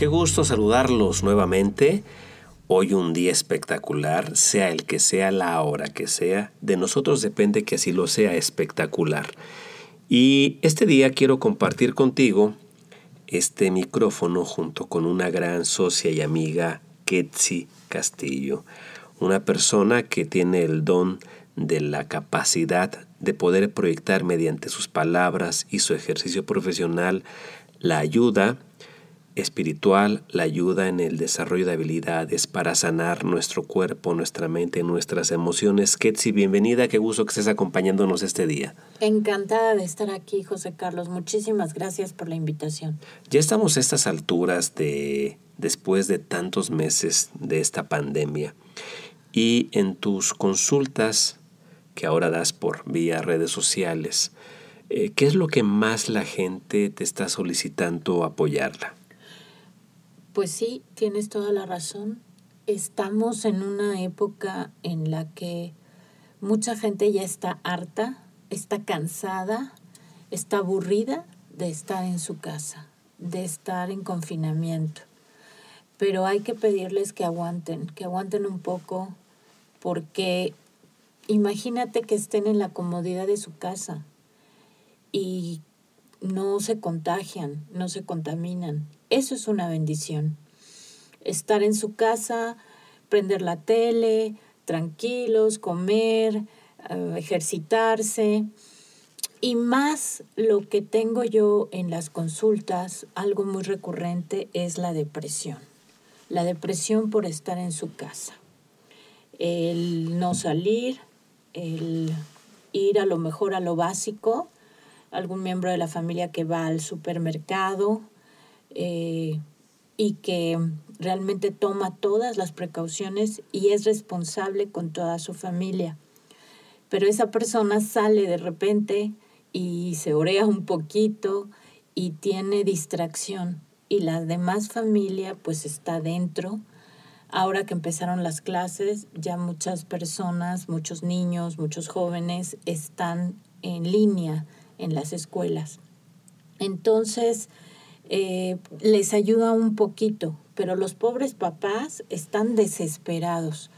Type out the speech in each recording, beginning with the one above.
Qué gusto saludarlos nuevamente. Hoy un día espectacular, sea el que sea, la hora que sea. De nosotros depende que así lo sea espectacular. Y este día quiero compartir contigo este micrófono junto con una gran socia y amiga, Ketsi Castillo. Una persona que tiene el don de la capacidad de poder proyectar mediante sus palabras y su ejercicio profesional la ayuda espiritual, la ayuda en el desarrollo de habilidades para sanar nuestro cuerpo, nuestra mente, nuestras emociones. Ketsi, bienvenida, qué gusto que estés acompañándonos este día. Encantada de estar aquí, José Carlos. Muchísimas gracias por la invitación. Ya estamos a estas alturas de después de tantos meses de esta pandemia y en tus consultas que ahora das por vía redes sociales, eh, ¿qué es lo que más la gente te está solicitando apoyarla? Pues sí, tienes toda la razón. Estamos en una época en la que mucha gente ya está harta, está cansada, está aburrida de estar en su casa, de estar en confinamiento. Pero hay que pedirles que aguanten, que aguanten un poco, porque imagínate que estén en la comodidad de su casa y no se contagian, no se contaminan. Eso es una bendición. Estar en su casa, prender la tele, tranquilos, comer, eh, ejercitarse. Y más lo que tengo yo en las consultas, algo muy recurrente, es la depresión. La depresión por estar en su casa. El no salir, el ir a lo mejor a lo básico, algún miembro de la familia que va al supermercado eh, y que realmente toma todas las precauciones y es responsable con toda su familia. Pero esa persona sale de repente y se orea un poquito y tiene distracción y la demás familia pues está dentro. Ahora que empezaron las clases, ya muchas personas, muchos niños, muchos jóvenes están en línea en las escuelas. Entonces, eh, les ayuda un poquito, pero los pobres papás están desesperados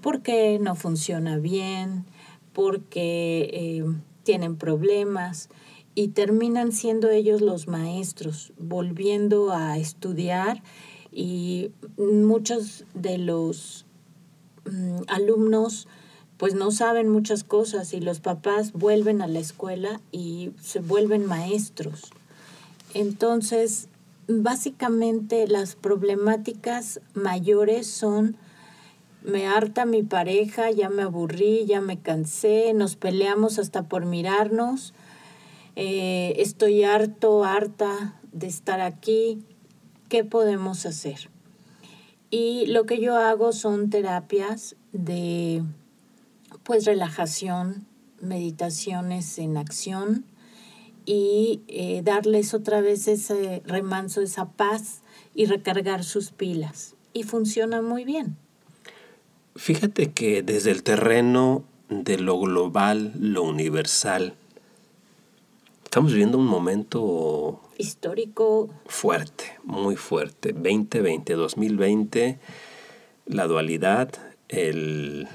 porque no funciona bien, porque eh, tienen problemas y terminan siendo ellos los maestros, volviendo a estudiar y muchos de los mm, alumnos pues no saben muchas cosas y los papás vuelven a la escuela y se vuelven maestros. Entonces, básicamente las problemáticas mayores son me harta mi pareja, ya me aburrí, ya me cansé, nos peleamos hasta por mirarnos, eh, estoy harto, harta de estar aquí, ¿qué podemos hacer? Y lo que yo hago son terapias de pues relajación, meditaciones en acción y eh, darles otra vez ese remanso, esa paz y recargar sus pilas. Y funciona muy bien. Fíjate que desde el terreno de lo global, lo universal, estamos viviendo un momento histórico fuerte, muy fuerte. 2020, 2020, la dualidad, el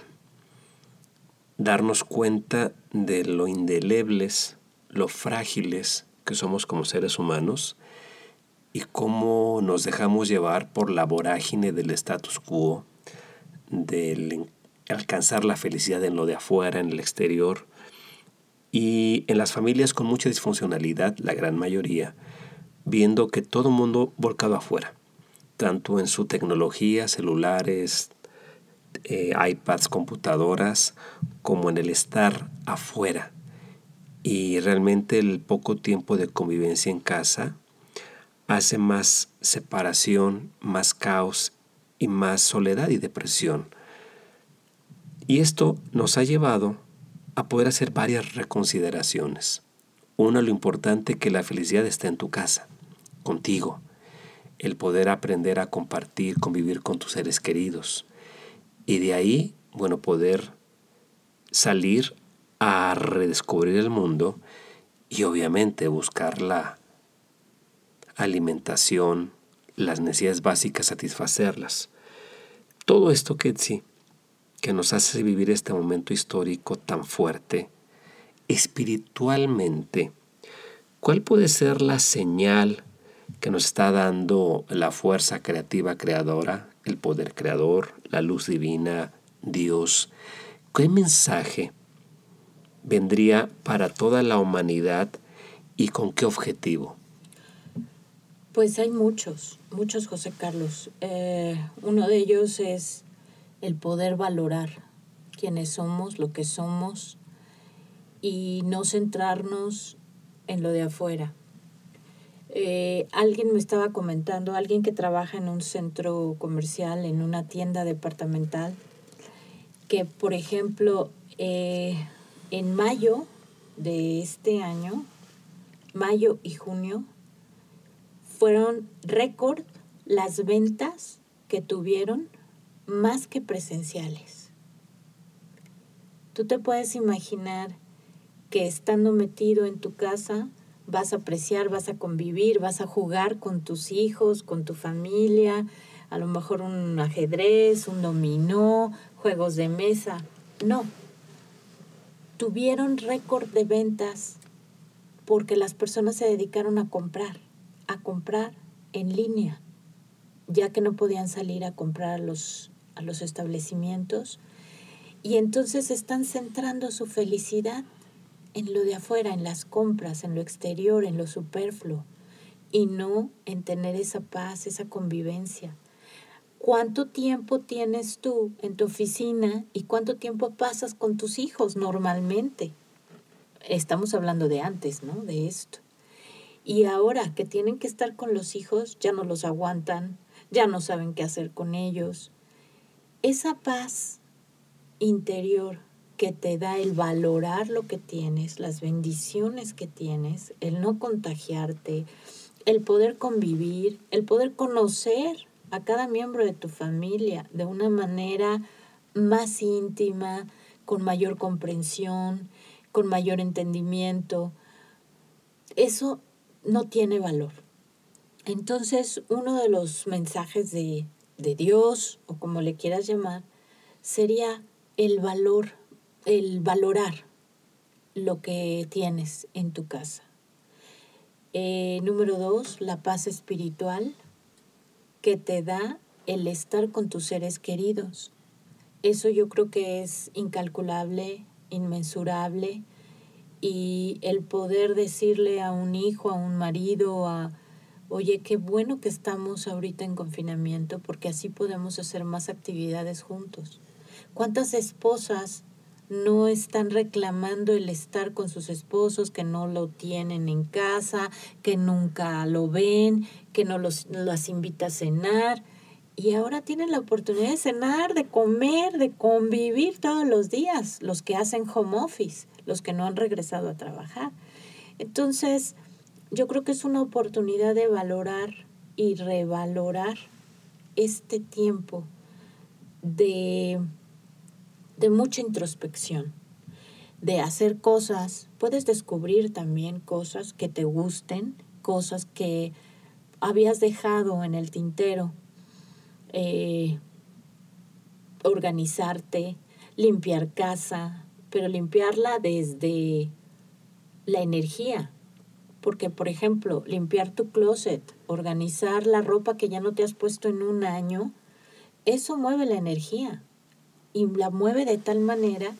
darnos cuenta de lo indelebles, lo frágiles que somos como seres humanos y cómo nos dejamos llevar por la vorágine del status quo, del alcanzar la felicidad en lo de afuera, en el exterior, y en las familias con mucha disfuncionalidad, la gran mayoría, viendo que todo mundo volcado afuera, tanto en su tecnología, celulares, eh, iPads, computadoras, como en el estar afuera. Y realmente el poco tiempo de convivencia en casa hace más separación, más caos y más soledad y depresión. Y esto nos ha llevado a poder hacer varias reconsideraciones. Una, lo importante que la felicidad está en tu casa, contigo. El poder aprender a compartir, convivir con tus seres queridos y de ahí, bueno, poder salir a redescubrir el mundo y obviamente buscar la alimentación, las necesidades básicas, satisfacerlas. Todo esto que sí, que nos hace vivir este momento histórico tan fuerte, espiritualmente, ¿cuál puede ser la señal que nos está dando la fuerza creativa creadora, el poder creador, la luz divina, Dios? ¿Qué mensaje vendría para toda la humanidad y con qué objetivo? Pues hay muchos, muchos, José Carlos. Eh, uno de ellos es el poder valorar quiénes somos, lo que somos y no centrarnos en lo de afuera. Eh, alguien me estaba comentando, alguien que trabaja en un centro comercial, en una tienda departamental, que por ejemplo eh, en mayo de este año, mayo y junio, fueron récord las ventas que tuvieron más que presenciales. Tú te puedes imaginar que estando metido en tu casa vas a apreciar, vas a convivir, vas a jugar con tus hijos, con tu familia, a lo mejor un ajedrez, un dominó, juegos de mesa. No. Tuvieron récord de ventas porque las personas se dedicaron a comprar a comprar en línea, ya que no podían salir a comprar a los, a los establecimientos. Y entonces están centrando su felicidad en lo de afuera, en las compras, en lo exterior, en lo superfluo, y no en tener esa paz, esa convivencia. ¿Cuánto tiempo tienes tú en tu oficina y cuánto tiempo pasas con tus hijos normalmente? Estamos hablando de antes, ¿no? De esto. Y ahora que tienen que estar con los hijos, ya no los aguantan, ya no saben qué hacer con ellos. Esa paz interior que te da el valorar lo que tienes, las bendiciones que tienes, el no contagiarte, el poder convivir, el poder conocer a cada miembro de tu familia de una manera más íntima, con mayor comprensión, con mayor entendimiento. Eso no tiene valor. Entonces, uno de los mensajes de, de Dios, o como le quieras llamar, sería el valor, el valorar lo que tienes en tu casa. Eh, número dos, la paz espiritual que te da el estar con tus seres queridos. Eso yo creo que es incalculable, inmensurable y el poder decirle a un hijo, a un marido, a, oye, qué bueno que estamos ahorita en confinamiento porque así podemos hacer más actividades juntos. ¿Cuántas esposas no están reclamando el estar con sus esposos, que no lo tienen en casa, que nunca lo ven, que no los, las invita a cenar? Y ahora tienen la oportunidad de cenar, de comer, de convivir todos los días, los que hacen home office los que no han regresado a trabajar. Entonces, yo creo que es una oportunidad de valorar y revalorar este tiempo de, de mucha introspección, de hacer cosas. Puedes descubrir también cosas que te gusten, cosas que habías dejado en el tintero. Eh, organizarte, limpiar casa, pero limpiarla desde la energía. Porque, por ejemplo, limpiar tu closet, organizar la ropa que ya no te has puesto en un año, eso mueve la energía. Y la mueve de tal manera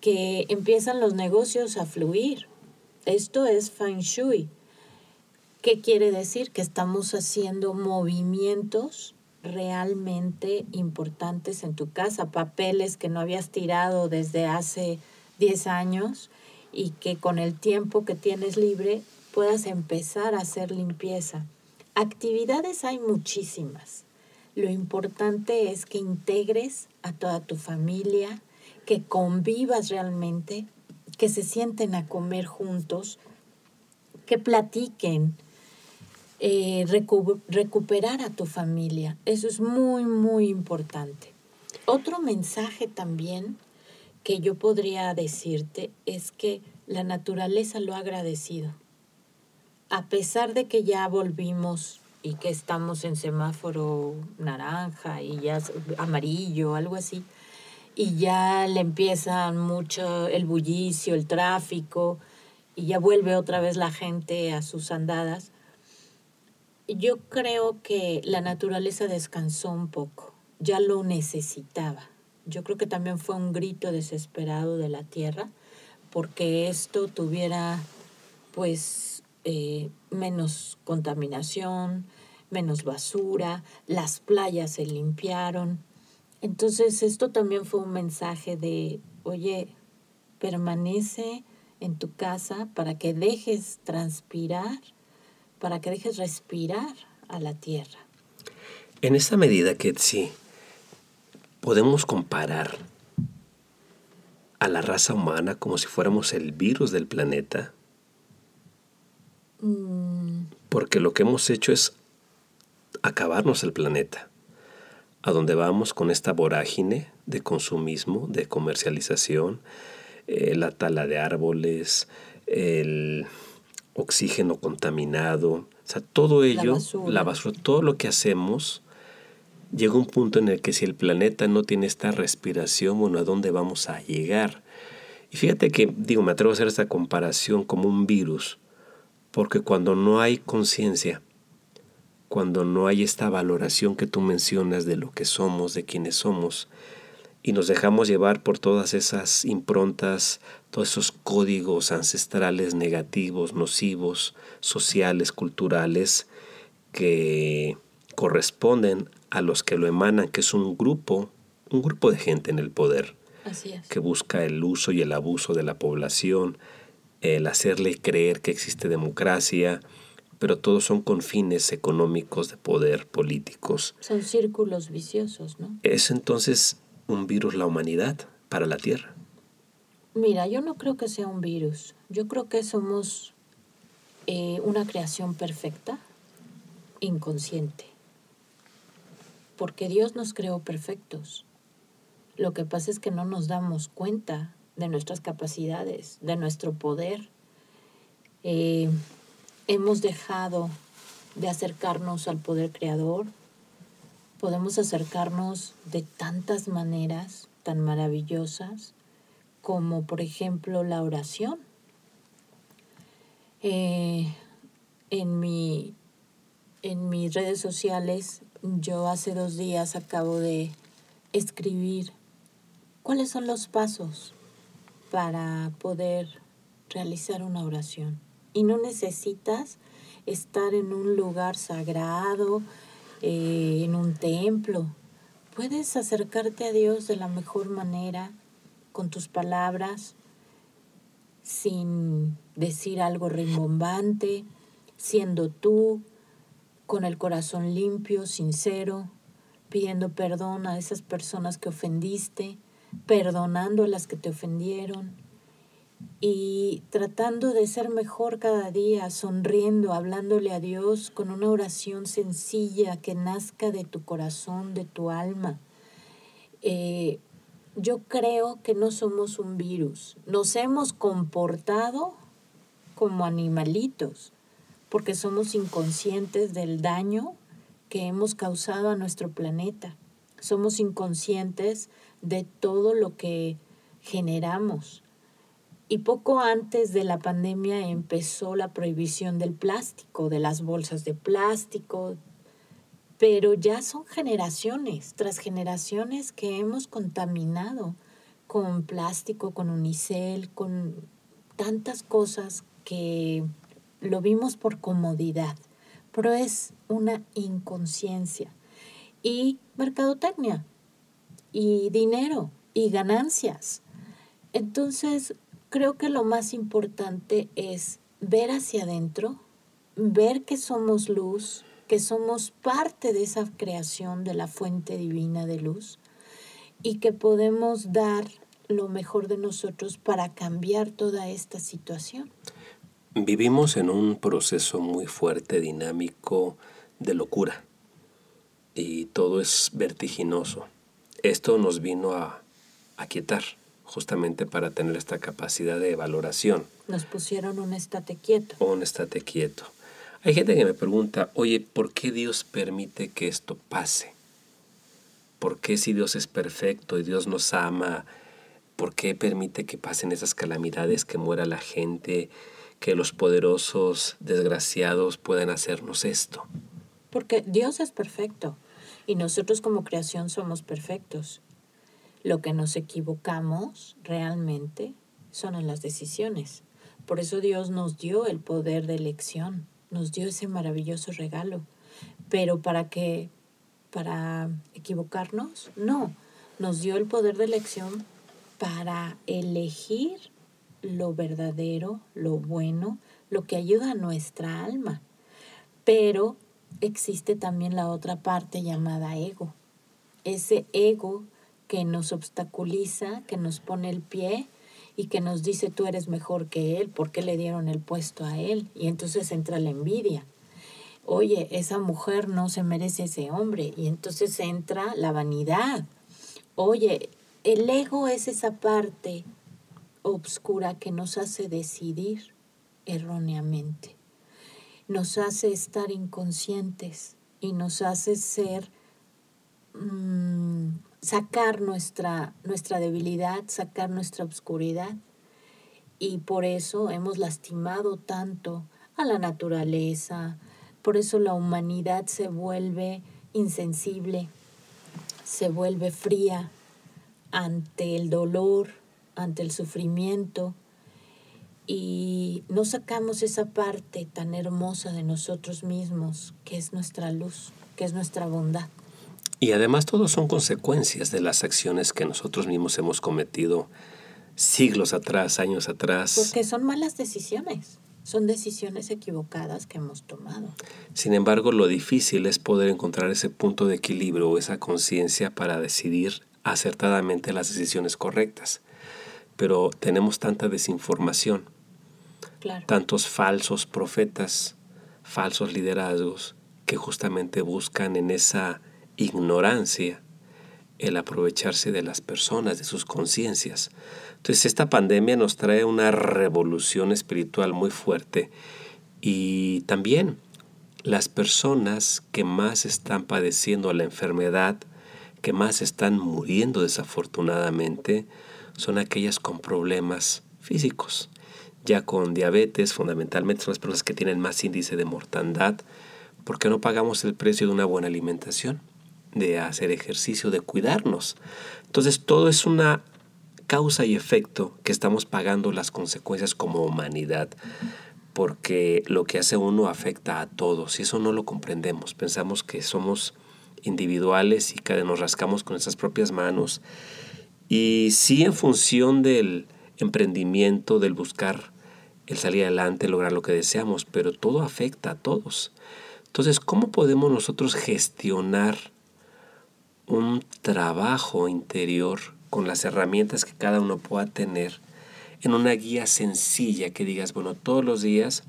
que empiezan los negocios a fluir. Esto es feng shui. ¿Qué quiere decir? Que estamos haciendo movimientos realmente importantes en tu casa, papeles que no habías tirado desde hace 10 años y que con el tiempo que tienes libre puedas empezar a hacer limpieza. Actividades hay muchísimas. Lo importante es que integres a toda tu familia, que convivas realmente, que se sienten a comer juntos, que platiquen, eh, recuperar a tu familia. Eso es muy, muy importante. Otro mensaje también que yo podría decirte es que la naturaleza lo ha agradecido. A pesar de que ya volvimos y que estamos en semáforo naranja y ya amarillo, algo así, y ya le empieza mucho el bullicio, el tráfico, y ya vuelve otra vez la gente a sus andadas. Yo creo que la naturaleza descansó un poco, ya lo necesitaba. Yo creo que también fue un grito desesperado de la tierra porque esto tuviera pues eh, menos contaminación, menos basura, las playas se limpiaron. Entonces esto también fue un mensaje de, oye, permanece en tu casa para que dejes transpirar, para que dejes respirar a la tierra. En esa medida que sí, podemos comparar a la raza humana como si fuéramos el virus del planeta. Mm. Porque lo que hemos hecho es acabarnos el planeta. A donde vamos con esta vorágine de consumismo, de comercialización, eh, la tala de árboles, el oxígeno contaminado, o sea, todo ello, la basura, todo lo que hacemos, llega un punto en el que si el planeta no tiene esta respiración, bueno, ¿a dónde vamos a llegar? Y fíjate que, digo, me atrevo a hacer esta comparación como un virus, porque cuando no hay conciencia, cuando no hay esta valoración que tú mencionas de lo que somos, de quiénes somos, y nos dejamos llevar por todas esas improntas, todos esos códigos ancestrales negativos, nocivos, sociales, culturales, que corresponden a los que lo emanan, que es un grupo, un grupo de gente en el poder, que busca el uso y el abuso de la población, el hacerle creer que existe democracia, pero todos son con fines económicos de poder políticos. Son círculos viciosos, ¿no? Es entonces un virus la humanidad para la Tierra. Mira, yo no creo que sea un virus. Yo creo que somos eh, una creación perfecta, inconsciente porque Dios nos creó perfectos. Lo que pasa es que no nos damos cuenta de nuestras capacidades, de nuestro poder. Eh, hemos dejado de acercarnos al poder creador. Podemos acercarnos de tantas maneras tan maravillosas como por ejemplo la oración. Eh, en, mi, en mis redes sociales yo hace dos días acabo de escribir cuáles son los pasos para poder realizar una oración. Y no necesitas estar en un lugar sagrado, eh, en un templo. Puedes acercarte a Dios de la mejor manera, con tus palabras, sin decir algo rimbombante, siendo tú, con el corazón limpio, sincero, pidiendo perdón a esas personas que ofendiste, perdonando a las que te ofendieron y tratando de ser mejor cada día, sonriendo, hablándole a Dios con una oración sencilla que nazca de tu corazón, de tu alma. Eh, yo creo que no somos un virus, nos hemos comportado como animalitos porque somos inconscientes del daño que hemos causado a nuestro planeta. Somos inconscientes de todo lo que generamos. Y poco antes de la pandemia empezó la prohibición del plástico, de las bolsas de plástico, pero ya son generaciones tras generaciones que hemos contaminado con plástico, con unicel, con tantas cosas que lo vimos por comodidad, pero es una inconsciencia. Y mercadotecnia, y dinero, y ganancias. Entonces, creo que lo más importante es ver hacia adentro, ver que somos luz, que somos parte de esa creación de la fuente divina de luz y que podemos dar lo mejor de nosotros para cambiar toda esta situación. Vivimos en un proceso muy fuerte, dinámico, de locura. Y todo es vertiginoso. Esto nos vino a aquietar, justamente para tener esta capacidad de valoración. Nos pusieron un estate quieto. Un estate quieto. Hay gente que me pregunta, oye, ¿por qué Dios permite que esto pase? ¿Por qué si Dios es perfecto y Dios nos ama, por qué permite que pasen esas calamidades, que muera la gente, que los poderosos desgraciados puedan hacernos esto? Porque Dios es perfecto y nosotros como creación somos perfectos. Lo que nos equivocamos realmente son en las decisiones. Por eso Dios nos dio el poder de elección, nos dio ese maravilloso regalo. Pero para que para equivocarnos, no, nos dio el poder de elección para elegir lo verdadero, lo bueno, lo que ayuda a nuestra alma. Pero existe también la otra parte llamada ego. Ese ego que nos obstaculiza, que nos pone el pie y que nos dice tú eres mejor que él, ¿por qué le dieron el puesto a él? Y entonces entra la envidia. Oye, esa mujer no se merece ese hombre. Y entonces entra la vanidad. Oye, el ego es esa parte obscura que nos hace decidir erróneamente. Nos hace estar inconscientes y nos hace ser mm, sacar nuestra, nuestra debilidad, sacar nuestra oscuridad. Y por eso hemos lastimado tanto a la naturaleza, por eso la humanidad se vuelve insensible, se vuelve fría ante el dolor, ante el sufrimiento, y no sacamos esa parte tan hermosa de nosotros mismos, que es nuestra luz, que es nuestra bondad. Y además todos son consecuencias de las acciones que nosotros mismos hemos cometido siglos atrás, años atrás. Porque son malas decisiones, son decisiones equivocadas que hemos tomado. Sin embargo, lo difícil es poder encontrar ese punto de equilibrio o esa conciencia para decidir acertadamente las decisiones correctas. Pero tenemos tanta desinformación, tantos falsos profetas, falsos liderazgos que justamente buscan en esa ignorancia el aprovecharse de las personas, de sus conciencias. Entonces esta pandemia nos trae una revolución espiritual muy fuerte y también las personas que más están padeciendo la enfermedad, que más están muriendo desafortunadamente, son aquellas con problemas físicos. Ya con diabetes, fundamentalmente son las personas que tienen más índice de mortandad, porque no pagamos el precio de una buena alimentación de hacer ejercicio, de cuidarnos. Entonces todo es una causa y efecto que estamos pagando las consecuencias como humanidad, porque lo que hace uno afecta a todos y eso no lo comprendemos. Pensamos que somos individuales y que nos rascamos con nuestras propias manos. Y sí en función del emprendimiento, del buscar el salir adelante, lograr lo que deseamos, pero todo afecta a todos. Entonces, ¿cómo podemos nosotros gestionar un trabajo interior con las herramientas que cada uno pueda tener en una guía sencilla que digas, bueno, todos los días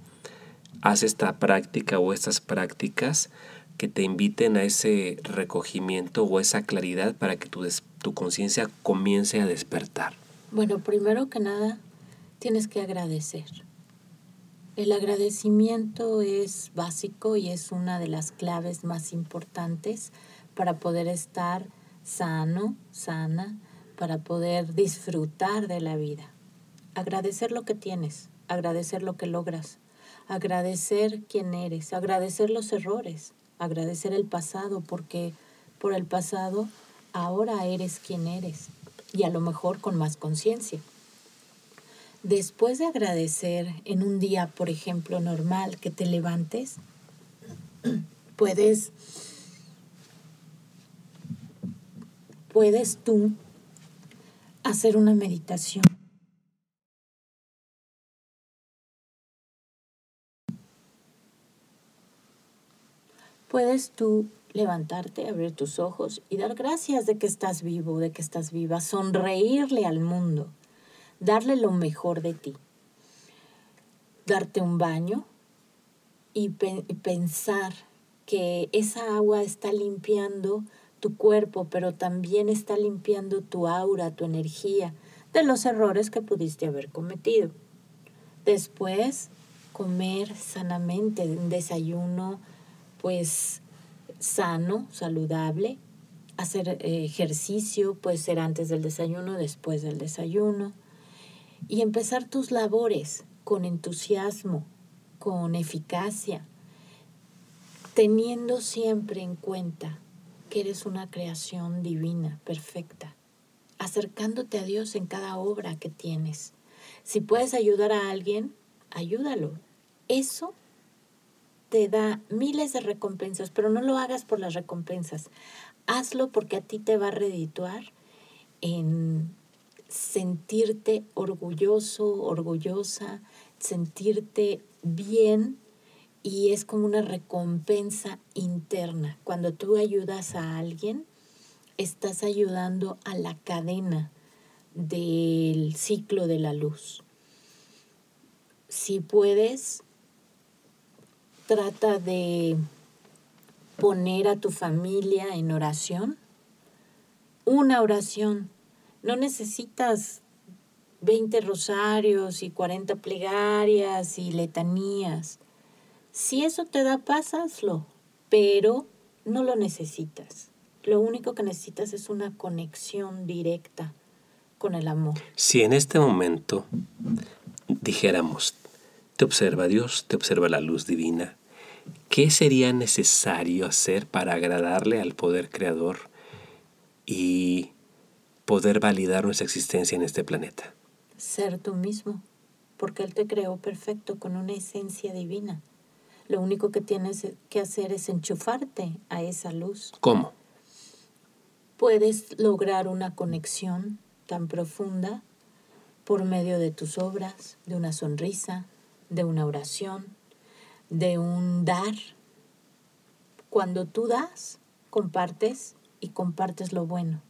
haz esta práctica o estas prácticas que te inviten a ese recogimiento o esa claridad para que tu, tu conciencia comience a despertar? Bueno, primero que nada, tienes que agradecer. El agradecimiento es básico y es una de las claves más importantes para poder estar sano, sana, para poder disfrutar de la vida. Agradecer lo que tienes, agradecer lo que logras, agradecer quién eres, agradecer los errores, agradecer el pasado, porque por el pasado ahora eres quien eres y a lo mejor con más conciencia. Después de agradecer en un día, por ejemplo, normal que te levantes, puedes puedes tú hacer una meditación. Puedes tú levantarte, abrir tus ojos y dar gracias de que estás vivo, de que estás viva, sonreírle al mundo, darle lo mejor de ti, darte un baño y, pensar que esa agua está limpiando tu cuerpo, pero también está limpiando tu aura, tu energía de los errores que pudiste haber cometido. Después, comer sanamente, un desayuno pues sano, saludable, hacer eh, ejercicio, puede ser antes del desayuno, después del desayuno, y empezar tus labores con entusiasmo, con eficacia, teniendo siempre en cuenta que eres una creación divina, perfecta, acercándote a Dios en cada obra que tienes. Si puedes ayudar a alguien, ayúdalo. Eso te da miles de recompensas, pero no lo hagas por las recompensas. Hazlo porque a ti te va a redituar en sentirte orgulloso, orgullosa, sentirte bien y es como una recompensa interna. Cuando tú ayudas a alguien, estás ayudando a la cadena del ciclo de la luz. Si puedes, trata de poner a tu familia en oración. Una oración. No necesitas 20 rosarios y 40 plegarias y letanías. Si eso te da paz, hazlo, pero no lo necesitas. Lo único que necesitas es una conexión directa con el amor. Si en este momento dijéramos, te observa Dios, te observa la luz divina, ¿Qué sería necesario hacer para agradarle al poder creador y poder validar nuestra existencia en este planeta? Ser tú mismo, porque Él te creó perfecto con una esencia divina. Lo único que tienes que hacer es enchufarte a esa luz. ¿Cómo? Puedes lograr una conexión tan profunda por medio de tus obras, de una sonrisa, de una oración, de un dar. Cuando tú das, compartes y compartes lo bueno.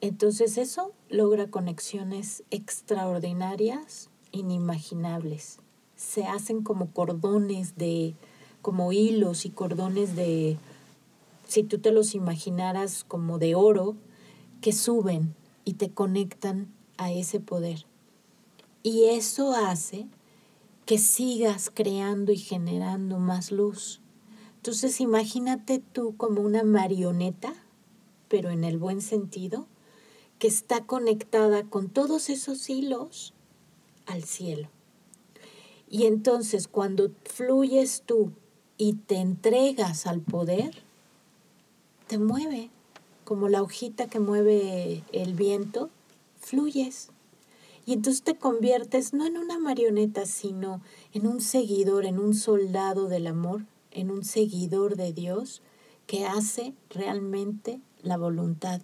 Entonces eso logra conexiones extraordinarias, inimaginables. Se hacen como cordones de, como hilos y cordones de, si tú te los imaginaras como de oro, que suben y te conectan a ese poder. Y eso hace que sigas creando y generando más luz. Entonces imagínate tú como una marioneta, pero en el buen sentido, que está conectada con todos esos hilos al cielo. Y entonces cuando fluyes tú y te entregas al poder, te mueve, como la hojita que mueve el viento, fluyes. Y entonces te conviertes no en una marioneta, sino en un seguidor, en un soldado del amor, en un seguidor de Dios que hace realmente la voluntad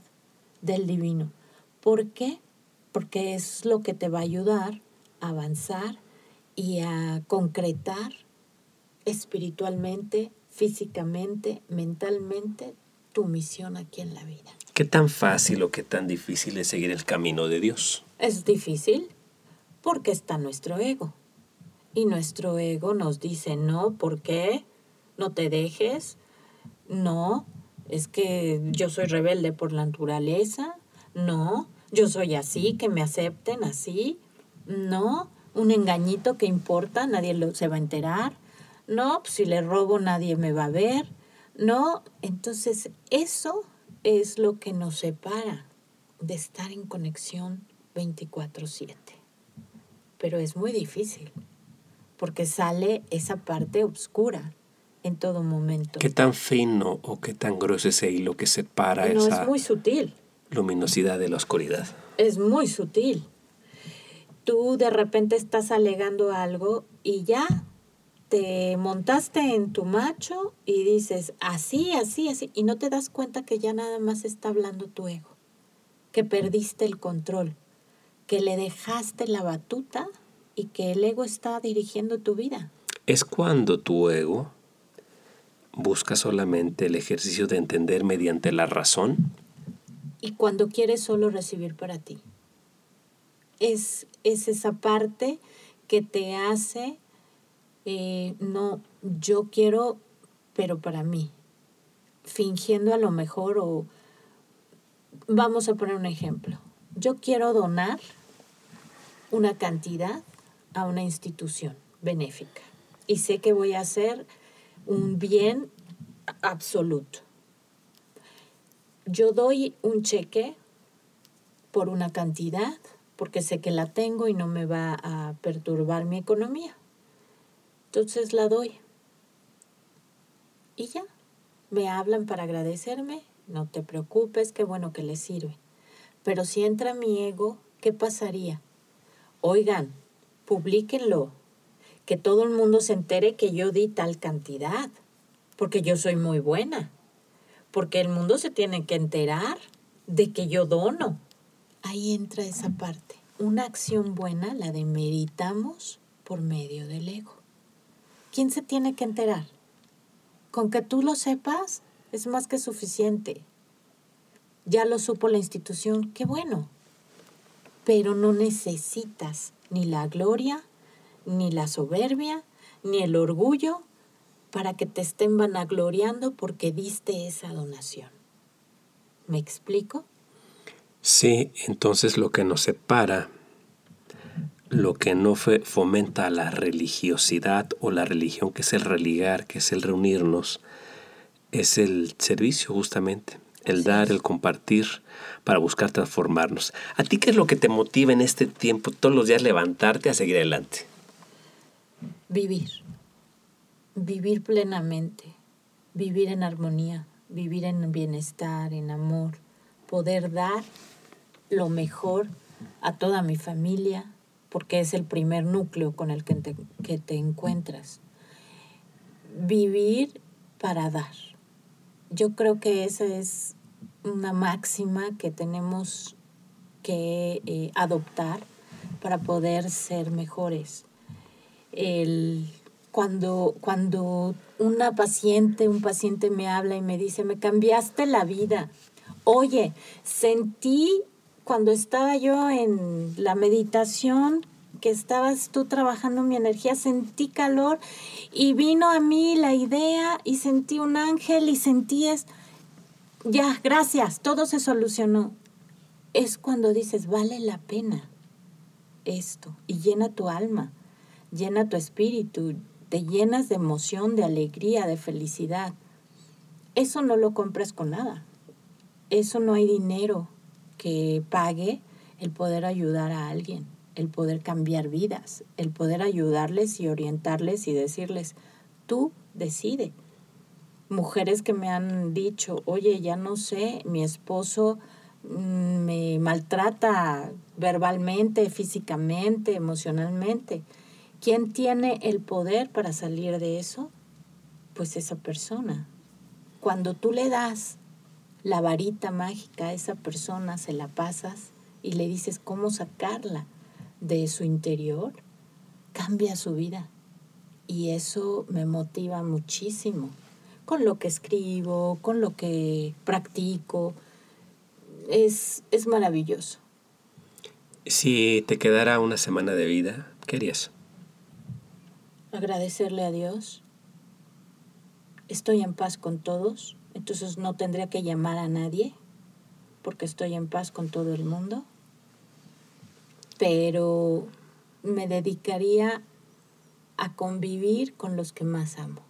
del divino. ¿Por qué? Porque es lo que te va a ayudar a avanzar y a concretar espiritualmente, físicamente, mentalmente tu misión aquí en la vida. ¿Qué tan fácil o qué tan difícil es seguir el camino de Dios? Es difícil porque está nuestro ego. Y nuestro ego nos dice, no, ¿por qué? No te dejes. No, es que yo soy rebelde por la naturaleza. No, yo soy así, que me acepten así. No, un engañito que importa, nadie lo, se va a enterar. No, pues si le robo nadie me va a ver. No, entonces eso es lo que nos separa de estar en conexión 24/7. Pero es muy difícil, porque sale esa parte oscura en todo momento. ¿Qué tan fino o qué tan grueso es ese hilo que separa no, esa es muy sutil. luminosidad de la oscuridad? Es muy sutil. Tú de repente estás alegando algo y ya te montaste en tu macho y dices así, así, así, y no te das cuenta que ya nada más está hablando tu ego, que perdiste el control, que le dejaste la batuta y que el ego está dirigiendo tu vida. Es cuando tu ego busca solamente el ejercicio de entender mediante la razón. Y cuando quiere solo recibir para ti. Es, es esa parte que te hace eh, no, yo quiero, pero para mí, fingiendo a lo mejor o vamos a poner un ejemplo. Yo quiero donar una cantidad a una institución, benéfica y sé que voy a hacer un bien absoluto. Yo doy un cheque por una cantidad porque sé que la tengo y no me va a perturbar mi economía. Entonces la doy. Y ya, me hablan para agradecerme, no te preocupes, qué bueno que les sirve. Pero si entra mi ego, ¿qué pasaría? Oigan, publíquenlo, que todo el mundo se entere que yo di tal cantidad, porque yo soy muy buena, porque el mundo se tiene que enterar de que yo dono. Ahí entra esa parte. Una acción buena la demeritamos por medio del ego. ¿Quién se tiene que enterar? Con que tú lo sepas es más que suficiente. Ya lo supo la institución, qué bueno. Pero no necesitas ni la gloria ni la soberbia, ni el orgullo para que te estén vanagloriando porque diste esa donación. ¿Me explico? Sí, entonces lo que nos separa, lo que no fomenta la religiosidad o la religión, que es el religar, que es el reunirnos, es el servicio justamente, el dar, el compartir para buscar transformarnos. ¿A ti qué es lo que te motiva en este tiempo, todos los días levantarte a seguir adelante? vivir, vivir plenamente, vivir en armonía, vivir en bienestar, en amor, poder dar lo mejor a toda mi familia, porque es el primer núcleo con el que te, que te encuentras. Vivir para dar. Yo creo que esa es una máxima que tenemos que eh, adoptar para poder ser mejores el, cuando, cuando una paciente, un paciente me habla y me dice, me cambiaste la vida. Oye, sentí cuando estaba yo en la meditación que estabas tú trabajando mi energía, sentí calor y vino a mí la idea y sentí un ángel y sentí es, ya, gracias, todo se solucionó. Es cuando dices, vale la pena esto y llena tu alma llena tu espíritu, te llenas de emoción, de alegría, de felicidad. Eso no lo compras con nada. Eso no hay dinero que pague el poder ayudar a alguien, el poder cambiar vidas, el poder ayudarles y orientarles y decirles, tú decide. Mujeres que me han dicho, oye, ya no sé, mi esposo mm, me maltrata verbalmente, físicamente, emocionalmente ¿Quién tiene el poder para salir de eso? Pues esa persona. Cuando tú le das la varita mágica a esa persona, se la pasas y le dices cómo sacarla de su interior, cambia su vida. Y eso me motiva muchísimo con lo que escribo, con lo que practico. Es, es maravilloso. Si te quedara una semana de vida, ¿qué harías? agradecerle a Dios. Estoy en paz con todos, entonces no tendría que llamar a nadie porque estoy en paz con todo el mundo. Pero me dedicaría a convivir con los que más amo,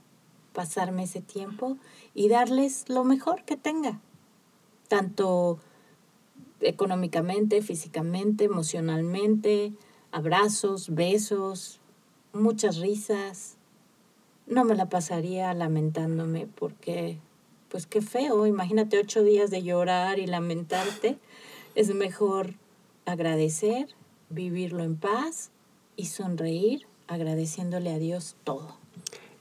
pasarme ese tiempo y darles lo mejor que tenga, tanto económicamente, físicamente, emocionalmente, abrazos, besos, muchas risas. No me la pasaría lamentándome porque, pues qué feo, imagínate ocho días de llorar y lamentarte. Es mejor agradecer, vivirlo en paz y sonreír agradeciéndole a Dios todo.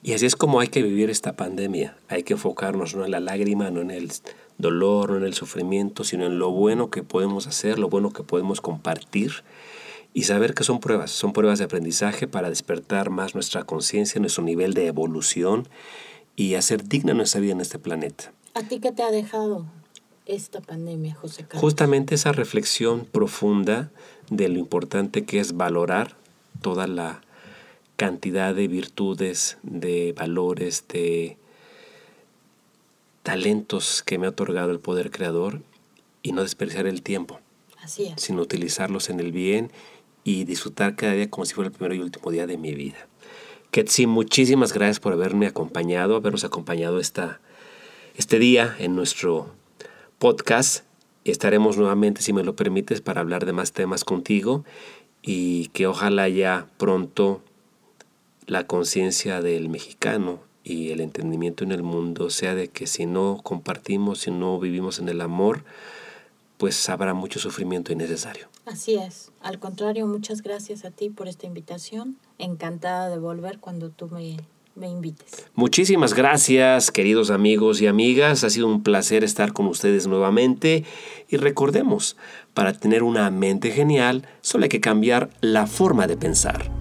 Y así es como hay que vivir esta pandemia. Hay que enfocarnos no en la lágrima, no en el dolor, no en el sufrimiento, sino en lo bueno que podemos hacer, lo bueno que podemos compartir y saber que son pruebas, son pruebas de aprendizaje para despertar más nuestra conciencia, nuestro nivel de evolución y hacer digna nuestra vida en este planeta. ¿A ti qué te ha dejado esta pandemia, José Carlos? Justamente esa reflexión profunda de lo importante que es valorar toda la cantidad de virtudes, de valores, de talentos que me ha otorgado el poder creador y no desperdiciar el tiempo. Así es. Sino utilizarlos en el bien y disfrutar cada día como si fuera el primero y último día de mi vida. Ketsi, muchísimas gracias por haberme acompañado, habernos acompañado esta, este día en nuestro podcast. Estaremos nuevamente, si me lo permites, para hablar de más temas contigo y que ojalá ya pronto la conciencia del mexicano y el entendimiento en el mundo sea de que si no compartimos, si no vivimos en el amor, pues habrá mucho sufrimiento innecesario. Así es. Al contrario, muchas gracias a ti por esta invitación. Encantada de volver cuando tú me, me invites. Muchísimas gracias, queridos amigos y amigas. Ha sido un placer estar con ustedes nuevamente. Y recordemos, para tener una mente genial, solo hay que cambiar la forma de pensar.